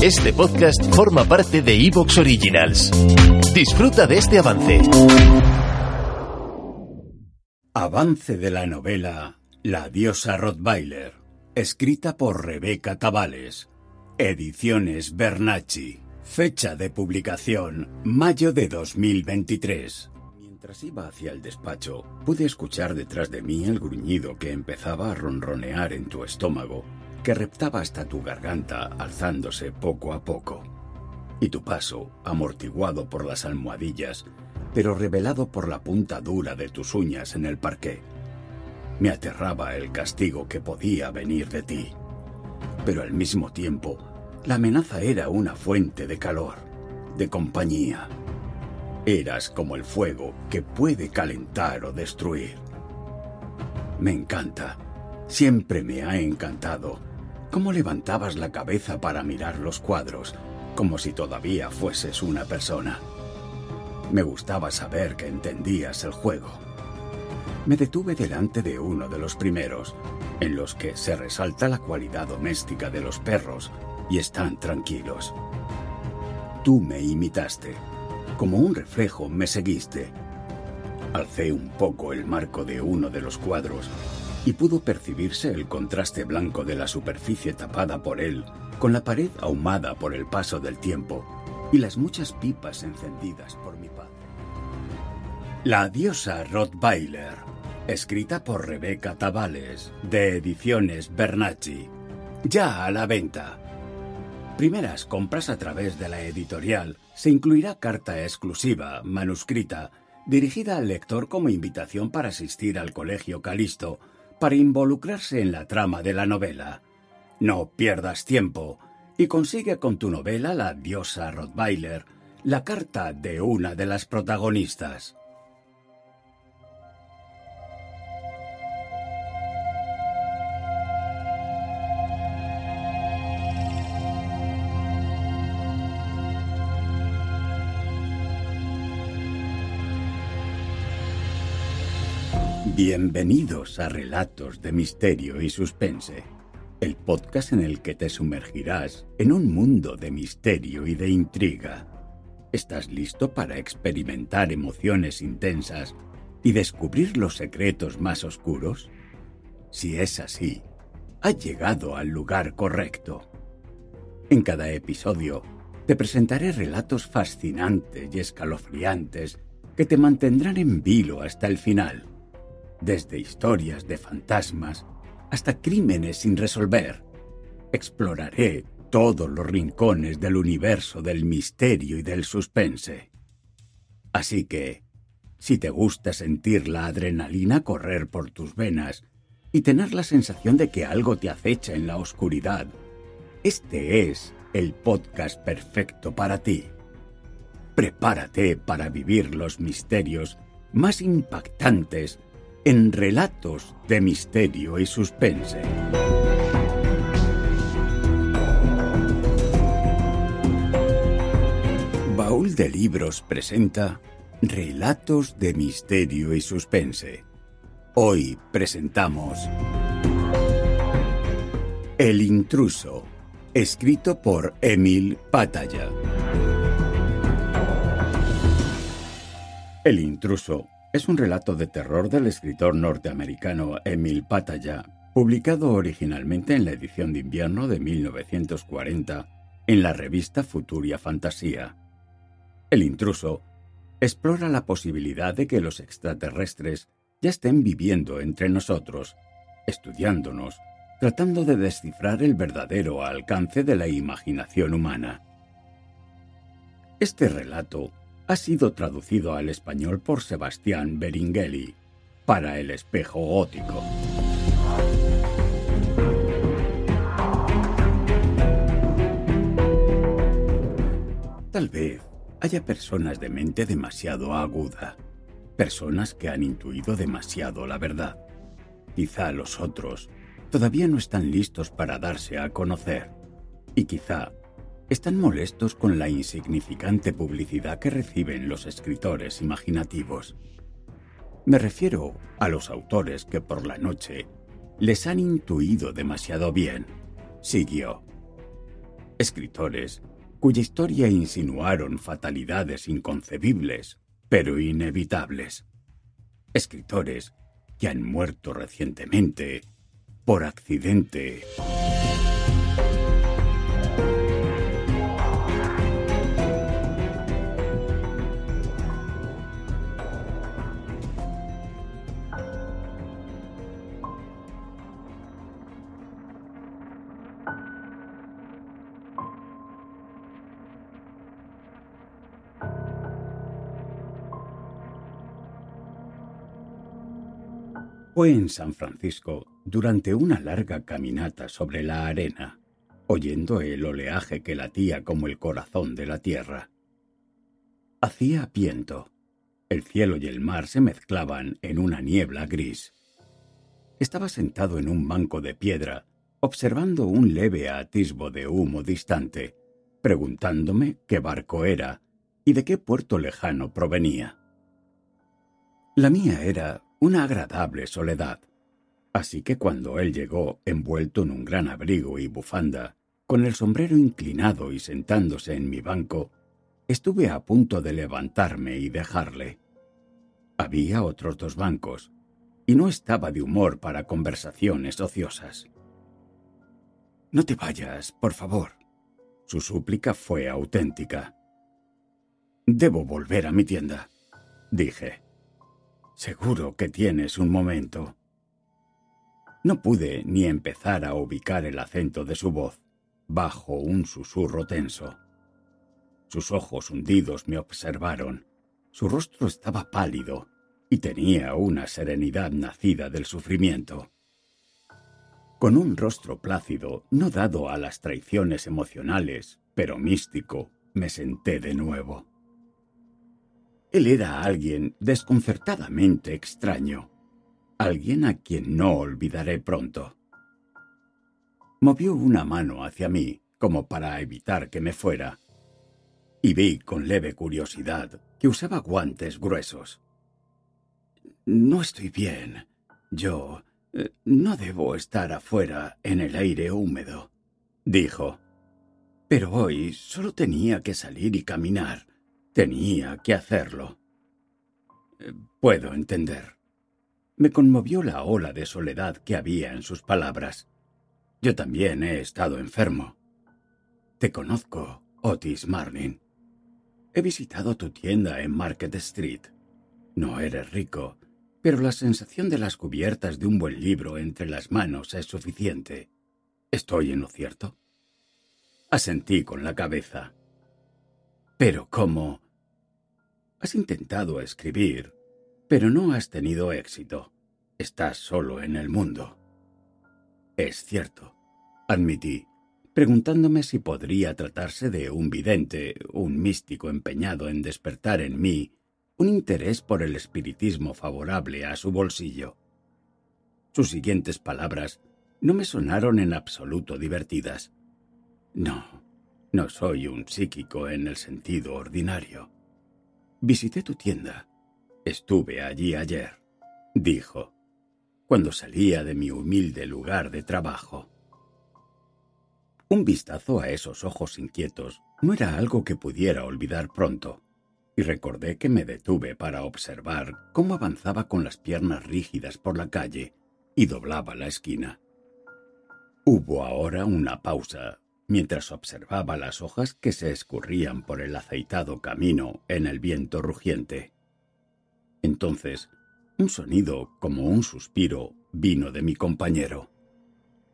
Este podcast forma parte de Evox Originals. Disfruta de este avance. Avance de la novela La diosa Rottweiler, escrita por Rebeca Tabales. Ediciones Bernacci. Fecha de publicación, mayo de 2023. Mientras iba hacia el despacho, pude escuchar detrás de mí el gruñido que empezaba a ronronear en tu estómago que reptaba hasta tu garganta alzándose poco a poco, y tu paso, amortiguado por las almohadillas, pero revelado por la punta dura de tus uñas en el parqué. Me aterraba el castigo que podía venir de ti, pero al mismo tiempo la amenaza era una fuente de calor, de compañía. Eras como el fuego que puede calentar o destruir. Me encanta, siempre me ha encantado cómo levantabas la cabeza para mirar los cuadros, como si todavía fueses una persona. Me gustaba saber que entendías el juego. Me detuve delante de uno de los primeros, en los que se resalta la cualidad doméstica de los perros y están tranquilos. Tú me imitaste. Como un reflejo me seguiste. Alcé un poco el marco de uno de los cuadros y pudo percibirse el contraste blanco de la superficie tapada por él, con la pared ahumada por el paso del tiempo y las muchas pipas encendidas por mi padre. La diosa Rottweiler, escrita por Rebeca Tabales, de Ediciones Bernacci, ya a la venta. Primeras compras a través de la editorial. Se incluirá carta exclusiva, manuscrita, dirigida al lector como invitación para asistir al Colegio Calisto, para involucrarse en la trama de la novela. No pierdas tiempo y consigue con tu novela La diosa Rottweiler la carta de una de las protagonistas. Bienvenidos a Relatos de Misterio y Suspense, el podcast en el que te sumergirás en un mundo de misterio y de intriga. ¿Estás listo para experimentar emociones intensas y descubrir los secretos más oscuros? Si es así, has llegado al lugar correcto. En cada episodio te presentaré relatos fascinantes y escalofriantes que te mantendrán en vilo hasta el final desde historias de fantasmas hasta crímenes sin resolver. Exploraré todos los rincones del universo del misterio y del suspense. Así que, si te gusta sentir la adrenalina correr por tus venas y tener la sensación de que algo te acecha en la oscuridad, este es el podcast perfecto para ti. Prepárate para vivir los misterios más impactantes en relatos de misterio y suspense. Baúl de Libros presenta Relatos de Misterio y Suspense. Hoy presentamos El intruso, escrito por Emil Pataya. El intruso es un relato de terror del escritor norteamericano Emil Pataya, publicado originalmente en la edición de invierno de 1940 en la revista Futuria Fantasía. El intruso explora la posibilidad de que los extraterrestres ya estén viviendo entre nosotros, estudiándonos, tratando de descifrar el verdadero alcance de la imaginación humana. Este relato ha sido traducido al español por Sebastián Beringeli para el espejo gótico. Tal vez haya personas de mente demasiado aguda, personas que han intuido demasiado la verdad. Quizá los otros todavía no están listos para darse a conocer y quizá están molestos con la insignificante publicidad que reciben los escritores imaginativos. Me refiero a los autores que por la noche les han intuido demasiado bien. Siguió. Escritores cuya historia insinuaron fatalidades inconcebibles, pero inevitables. Escritores que han muerto recientemente por accidente. Fue en San Francisco durante una larga caminata sobre la arena, oyendo el oleaje que latía como el corazón de la tierra. Hacía viento. El cielo y el mar se mezclaban en una niebla gris. Estaba sentado en un banco de piedra, observando un leve atisbo de humo distante, preguntándome qué barco era y de qué puerto lejano provenía. La mía era una agradable soledad. Así que cuando él llegó envuelto en un gran abrigo y bufanda, con el sombrero inclinado y sentándose en mi banco, estuve a punto de levantarme y dejarle. Había otros dos bancos, y no estaba de humor para conversaciones ociosas. No te vayas, por favor. Su súplica fue auténtica. Debo volver a mi tienda, dije. Seguro que tienes un momento. No pude ni empezar a ubicar el acento de su voz, bajo un susurro tenso. Sus ojos hundidos me observaron. Su rostro estaba pálido y tenía una serenidad nacida del sufrimiento. Con un rostro plácido, no dado a las traiciones emocionales, pero místico, me senté de nuevo. Él era alguien desconcertadamente extraño, alguien a quien no olvidaré pronto. Movió una mano hacia mí como para evitar que me fuera, y vi con leve curiosidad que usaba guantes gruesos. No estoy bien. Yo eh, no debo estar afuera en el aire húmedo, dijo. Pero hoy solo tenía que salir y caminar. Tenía que hacerlo. Eh, puedo entender. Me conmovió la ola de soledad que había en sus palabras. Yo también he estado enfermo. Te conozco, Otis Marlin. He visitado tu tienda en Market Street. No eres rico, pero la sensación de las cubiertas de un buen libro entre las manos es suficiente. ¿Estoy en lo cierto? Asentí con la cabeza. Pero ¿cómo? Has intentado escribir, pero no has tenido éxito. Estás solo en el mundo. Es cierto, admití, preguntándome si podría tratarse de un vidente, un místico empeñado en despertar en mí un interés por el espiritismo favorable a su bolsillo. Sus siguientes palabras no me sonaron en absoluto divertidas. No, no soy un psíquico en el sentido ordinario. Visité tu tienda. Estuve allí ayer, dijo, cuando salía de mi humilde lugar de trabajo. Un vistazo a esos ojos inquietos no era algo que pudiera olvidar pronto, y recordé que me detuve para observar cómo avanzaba con las piernas rígidas por la calle y doblaba la esquina. Hubo ahora una pausa mientras observaba las hojas que se escurrían por el aceitado camino en el viento rugiente. Entonces, un sonido como un suspiro vino de mi compañero.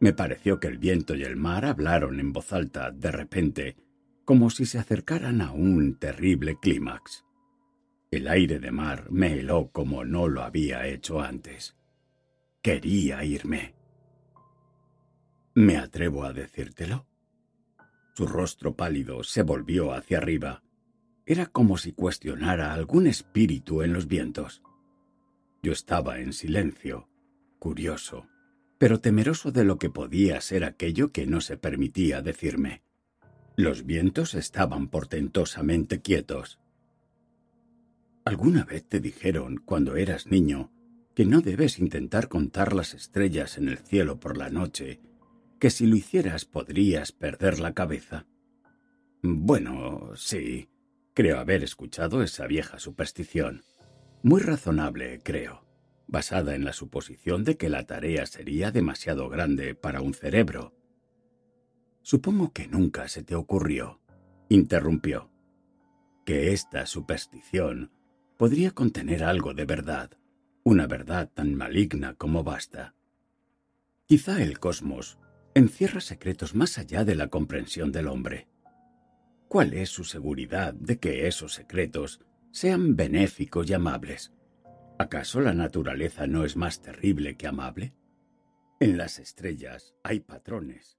Me pareció que el viento y el mar hablaron en voz alta de repente, como si se acercaran a un terrible clímax. El aire de mar me heló como no lo había hecho antes. Quería irme. ¿Me atrevo a decírtelo? Su rostro pálido se volvió hacia arriba. Era como si cuestionara algún espíritu en los vientos. Yo estaba en silencio, curioso, pero temeroso de lo que podía ser aquello que no se permitía decirme. Los vientos estaban portentosamente quietos. ¿Alguna vez te dijeron, cuando eras niño, que no debes intentar contar las estrellas en el cielo por la noche que si lo hicieras podrías perder la cabeza. Bueno, sí. Creo haber escuchado esa vieja superstición. Muy razonable, creo, basada en la suposición de que la tarea sería demasiado grande para un cerebro. Supongo que nunca se te ocurrió, interrumpió, que esta superstición podría contener algo de verdad, una verdad tan maligna como basta. Quizá el cosmos encierra secretos más allá de la comprensión del hombre. ¿Cuál es su seguridad de que esos secretos sean benéficos y amables? ¿Acaso la naturaleza no es más terrible que amable? En las estrellas hay patrones.